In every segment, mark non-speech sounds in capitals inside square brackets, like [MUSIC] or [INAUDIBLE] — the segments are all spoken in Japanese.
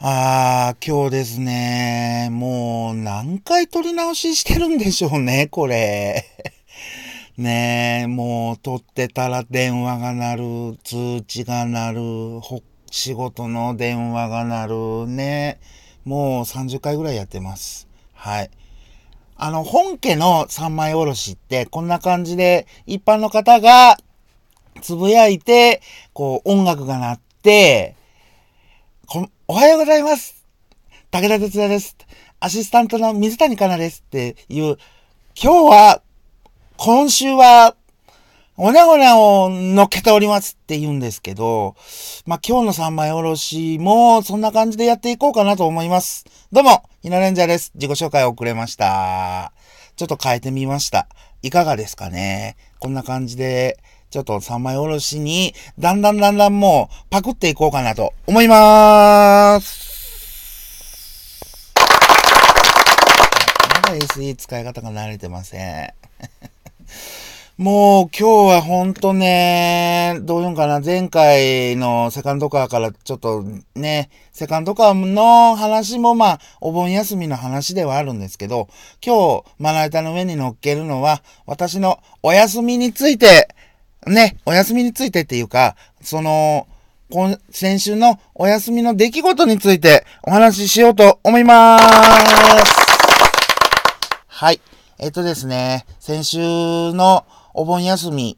あー、今日ですね、もう何回撮り直ししてるんでしょうね、これ。[LAUGHS] ねえ、もう撮ってたら電話が鳴る、通知が鳴る、仕事の電話が鳴る、ね。もう30回ぐらいやってます。はい。あの、本家の三枚おろしってこんな感じで一般の方がつぶやいて、こう音楽が鳴って、おはようございます。武田哲也です。アシスタントの水谷香奈ですっていう、今日は、今週は、おなごなを乗っけておりますって言うんですけど、まあ、今日の三枚おろしもそんな感じでやっていこうかなと思います。どうも、ひなレンジャーです。自己紹介遅れました。ちょっと変えてみました。いかがですかねこんな感じで、ちょっと三枚おろしに、だんだんだんだんもう、パクっていこうかなと思いまーす。まだ SE 使い方が慣れてません。もう今日はほんとね、どういうんかな、前回のセカンドカーからちょっとね、セカンドカーの話もまあ、お盆休みの話ではあるんですけど、今日、まな板の上に乗っけるのは、私のお休みについてね、お休みについてっていうか、その、今、先週のお休みの出来事についてお話ししようと思いまーす。はい。えっとですね、先週のお盆休み、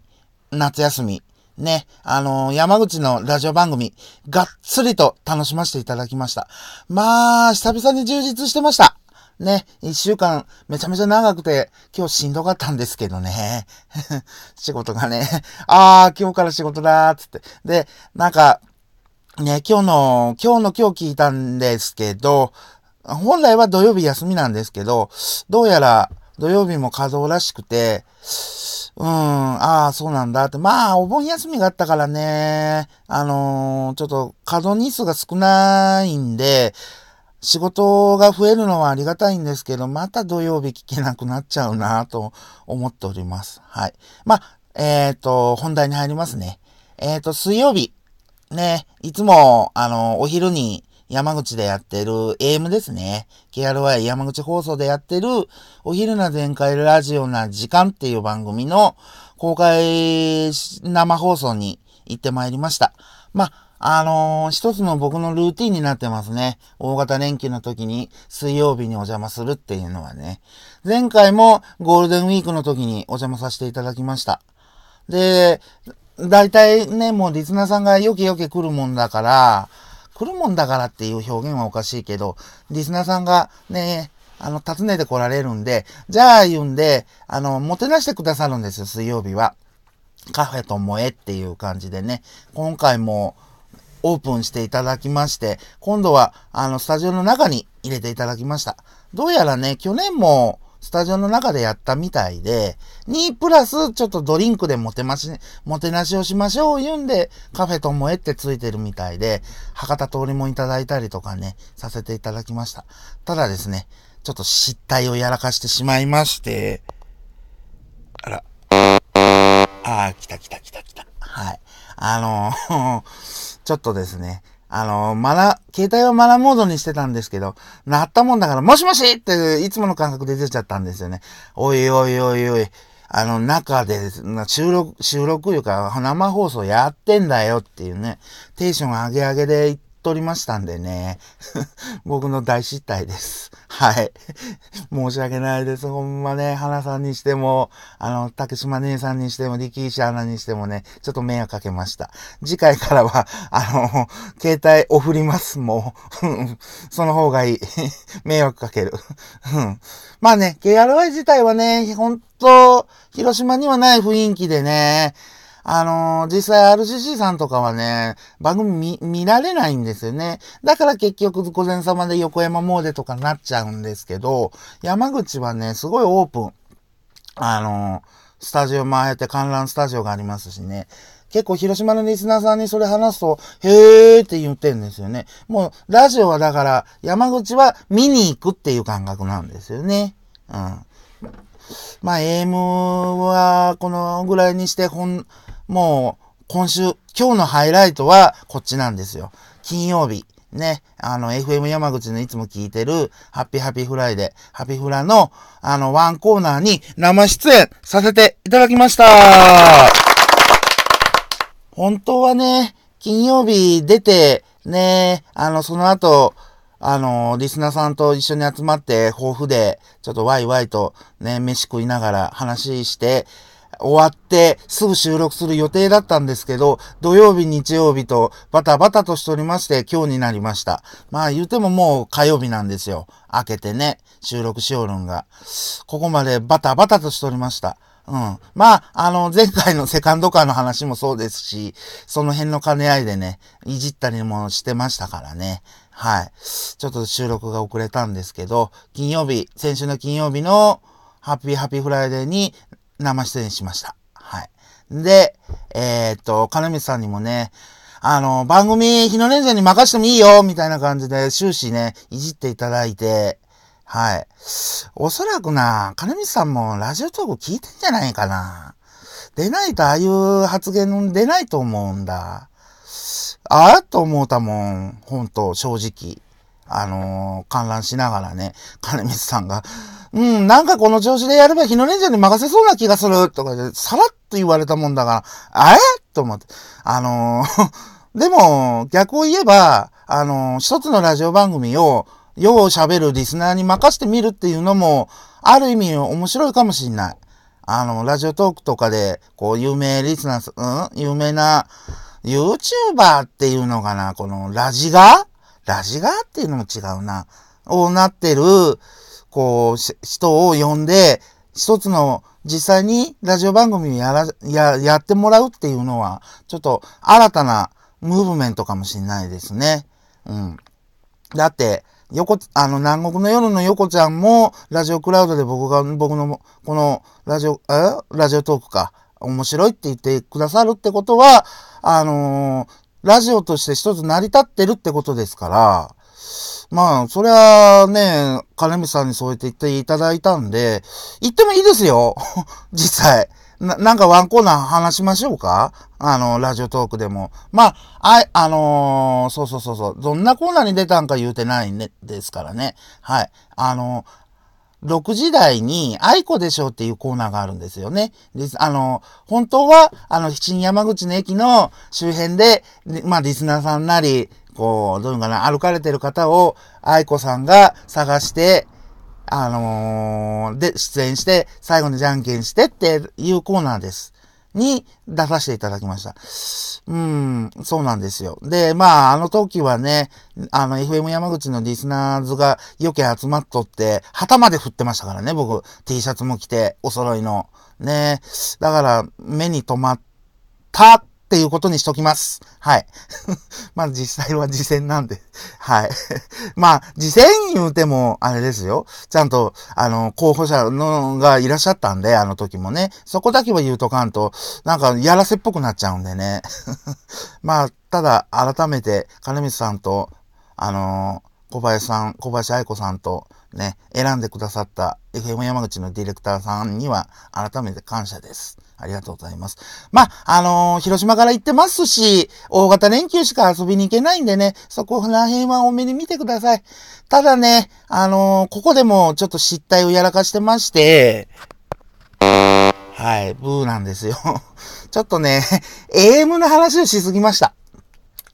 夏休み、ね、あのー、山口のラジオ番組、がっつりと楽しませていただきました。まあ、久々に充実してました。ね、一週間めちゃめちゃ長くて、今日しんどかったんですけどね。[LAUGHS] 仕事がね、あー、今日から仕事だーつって。で、なんか、ね、今日の、今日の今日聞いたんですけど、本来は土曜日休みなんですけど、どうやら土曜日も稼働らしくて、うん、ああ、そうなんだって。まあ、お盆休みがあったからね、あのー、ちょっと稼働日数が少ないんで、仕事が増えるのはありがたいんですけど、また土曜日聞けなくなっちゃうなと思っております。はい。まあ、えっ、ー、と、本題に入りますね。えっ、ー、と、水曜日。ね、いつも、あの、お昼に山口でやってる AM ですね。KRY 山口放送でやってるお昼な全開ラジオな時間っていう番組の公開生放送に行ってまいりました。まあ、あのー、一つの僕のルーティンになってますね。大型連休の時に水曜日にお邪魔するっていうのはね。前回もゴールデンウィークの時にお邪魔させていただきました。で、大体ね、もうリスナーさんがよけよけ来るもんだから、来るもんだからっていう表現はおかしいけど、リスナーさんがね、あの、訪ねて来られるんで、じゃあ言うんで、あの、もてなしてくださるんですよ、水曜日は。カフェと萌えっていう感じでね。今回も、オープンしていただきまして、今度は、あの、スタジオの中に入れていただきました。どうやらね、去年も、スタジオの中でやったみたいで、に、プラス、ちょっとドリンクでもてまし、もてなしをしましょう言うんで、カフェともえってついてるみたいで、博多通りもいただいたりとかね、させていただきました。ただですね、ちょっと失態をやらかしてしまいまして、あら。ああ、来た来た来た来た。はい。あのちょっとですね、あの、マナ、携帯はマナモードにしてたんですけど、鳴ったもんだから、もしもしっていつもの感覚で出ちゃったんですよね。おいおいおいおい、あの、中で、収録、収録いうか、生放送やってんだよっていうね、テンション上げ上げでとりましたんでね。[LAUGHS] 僕の大失態です。はい。申し訳ないです。ほんまね、花さんにしても、あの、竹島姉さんにしても、力石アナにしてもね、ちょっと迷惑かけました。次回からは、あの、携帯お振ります。もう。[LAUGHS] その方がいい。[LAUGHS] 迷惑かける。まあね、KRY 自体はね、ほんと、広島にはない雰囲気でね、あのー、実際 RCC さんとかはね、番組見、見られないんですよね。だから結局、午前様で横山モーデとかなっちゃうんですけど、山口はね、すごいオープン。あのー、スタジオ前って観覧スタジオがありますしね。結構広島のリスナーさんにそれ話すと、へーって言ってんですよね。もう、ラジオはだから、山口は見に行くっていう感覚なんですよね。うん。まあ、AM はこのぐらいにして、ほん、もう、今週、今日のハイライトはこっちなんですよ。金曜日。ね、あの、FM 山口のいつも聞いてる、ハッピーハッピーフライデー、ハッピーフラの、あの、ワンコーナーに生出演させていただきました。本当はね、金曜日出て、ね、あの、その後、あの、リスナーさんと一緒に集まって、防府で、ちょっとワイワイとね、飯食いながら話して、終わってすぐ収録する予定だったんですけど、土曜日、日曜日とバタバタとしておりまして今日になりました。まあ言うてももう火曜日なんですよ。明けてね、収録しおるんが。ここまでバタバタとしておりました。うん。まあ、あの、前回のセカンドカーの話もそうですし、その辺の兼ね合いでね、いじったりもしてましたからね。はい。ちょっと収録が遅れたんですけど、金曜日、先週の金曜日のハッピーハッピーフライデーに生出演しました。はい。で、えー、っと、金光さんにもね、あの、番組、日野レンジャーに任してもいいよみたいな感じで終始ね、いじっていただいて、はい。おそらくな、金光さんもラジオトーク聞いてんじゃないかな。出ないとああいう発言出ないと思うんだ。ああと思うたもん。ほんと、正直。あのー、観覧しながらね、金光さんが、うん、なんかこの調子でやれば日のレンジャーに任せそうな気がするとかで、さらっと言われたもんだから、えと思って。あのー、[LAUGHS] でも、逆を言えば、あのー、一つのラジオ番組を、よう喋るリスナーに任せてみるっていうのも、ある意味面白いかもしんない。あの、ラジオトークとかで、こう、有名リスナー、うん？有名な、YouTuber っていうのかな？この、ラジガラジガーっていうのも違うな。をなってる、こう、人を呼んで、一つの実際にラジオ番組をやら、や、やってもらうっていうのは、ちょっと新たなムーブメントかもしれないですね。うん。だって、横、あの、南国の夜の横ちゃんも、ラジオクラウドで僕が、僕の、この、ラジオ、え？ラジオトークか、面白いって言ってくださるってことは、あのー、ラジオとして一つ成り立ってるってことですから、まあ、それはね、金光さんにそうやって言っていただいたんで、言ってもいいですよ。[LAUGHS] 実際。な、なんかワンコーナー話しましょうか？あの、ラジオトークでも。まあ、あ、あのー、そうそうそうそう。どんなコーナーに出たんか言うてないんで、ですからね。はい。あのー、6時台に、愛子でしょうっていうコーナーがあるんですよね。で、あの、本当は、あの、新山口の駅の周辺で、まあ、リスナーさんなり、こう、どういうのかな、歩かれてる方を、愛子さんが探して、あのー、で、出演して、最後にじゃんけんしてっていうコーナーです。に出させていただきました。うん、そうなんですよ。で、まあ、あの時はね、あの、FM 山口のリスナーズが余計集まっとって、旗まで振ってましたからね、僕、T シャツも着て、お揃いの。ね。だから、目に留まったっていうことにしときます。はい。[LAUGHS] まあ実際は次戦なんで。はい。[LAUGHS] まあ、次戦言うても、あれですよ。ちゃんと、あの、候補者のがいらっしゃったんで、あの時もね。そこだけは言うとかんと、なんか、やらせっぽくなっちゃうんでね。[LAUGHS] まあ、ただ、改めて、金光さんと、あの小林さん、小林愛子さんとね、選んでくださった FM 山口のディレクターさんには改めて感謝です。ありがとうございます。まあ、あのー、広島から行ってますし、大型連休しか遊びに行けないんでね、そこら辺は多めに見てください。ただね、あのー、ここでもちょっと失態をやらかしてまして、はい、ブーなんですよ。[LAUGHS] ちょっとね、AM の話をしすぎました。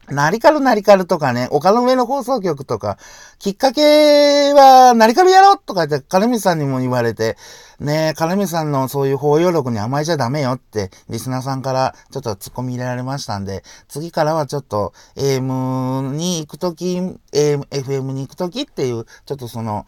ナリカルナリカルとかね、丘の上の放送局とか、きっかけは、ナリカルやろうとか言って、金光さんにも言われて、ねえ、金光さんのそういう包容力に甘えちゃダメよって、リスナーさんからちょっと突っ込み入れられましたんで、次からはちょっと AM に行くとき、FM に行くときっていう、ちょっとその、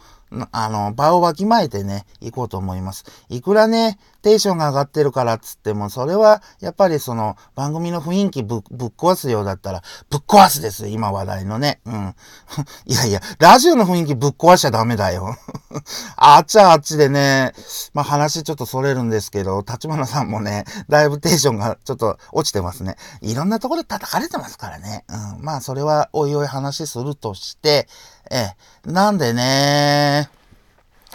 あの、場をわきまえてね、行こうと思います。いくらね、テンションが上がってるからっつっても、それは、やっぱりその、番組の雰囲気ぶぶっ壊すようだったら、ぶっ壊すです今話題のね。うん。[LAUGHS] いやいや、ラジオの雰囲気ぶっ壊しちゃダメだよ。[LAUGHS] あっちはあっちでね、まあ話ちょっとそれるんですけど、立花さんもね、だいぶテンションがちょっと落ちてますね。いろんなところで叩かれてますからね。うん。まあそれはおいおい話するとして、ええ、なんでね、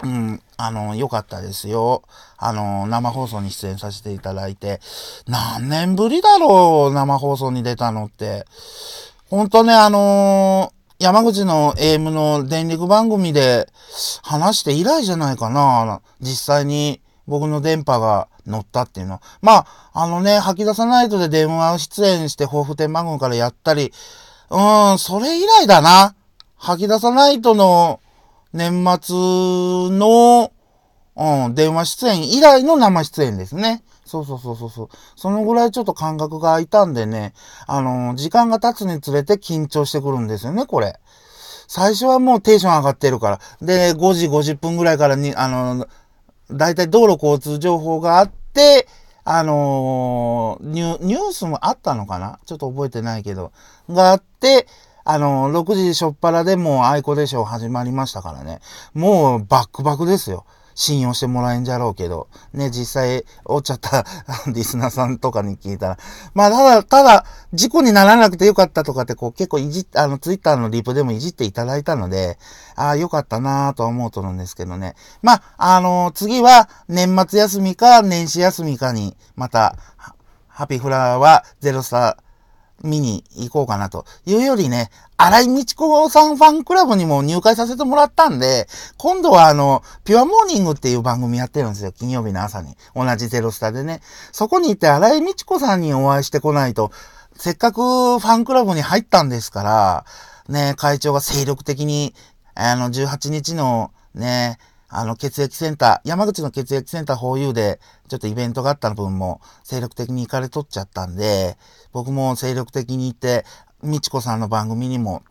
うん、あの、良かったですよ。あの、生放送に出演させていただいて、何年ぶりだろう、生放送に出たのって。ほんとね、あの山口の AM の電力番組で話して以来じゃないかな。実際に僕の電波が乗ったっていうの。まあ、あのね、吐き出さないとで電話を出演して抱負天番組からやったり、うん、それ以来だな。吐き出さないとの年末の、うん、電話出演以来の生出演ですね。そうそうそうそうそう。そのぐらいちょっと感覚が空いたんでね、あの時間が経つにつれて緊張してくるんですよね、これ。最初はもうテンション上がってるから。で、5時50分ぐらいからに、あのだいたい道路交通情報があって、あのー、ニュースもあったのかな？ちょっと覚えてないけど。があって、あの、6時しょっぱらでもう愛子でしょ始まりましたからね。もうバックバクですよ。信用してもらえんじゃろうけど、ね、実際、おっちゃった [LAUGHS] リスナーさんとかに聞いたら、まあ、ただ、ただ、事故にならなくてよかったとかって、こう、結構いじっ、あの、ツイッターのリプでもいじっていただいたので、ああ、よかったなぁとは思うとるんですけどね。まあ、あのー、次は、年末休みか、年始休みかに、また、ハピフラはゼロスター、見に行こうかなというよりね、荒井道子さんファンクラブにも入会させてもらったんで、今度はあの、ピュアモーニングっていう番組やってるんですよ。金曜日の朝に。同じゼロスタでね。そこに行って荒井道子さんにお会いしてこないと、せっかくファンクラブに入ったんですから、ね、会長が精力的に、あの、18日のね、あの、血液センター、山口の血液センター法有で、ちょっとイベントがあった分も、精力的に行かれとっちゃったんで、僕も精力的に行って、みちこさんの番組にも、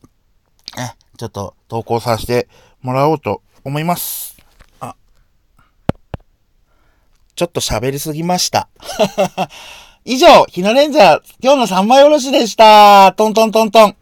え、ちょっと投稿させてもらおうと思います。あ、ちょっと喋りすぎました。[LAUGHS] 以上、ひなレンジャー、今日の3枚おろしでした。トントントントン。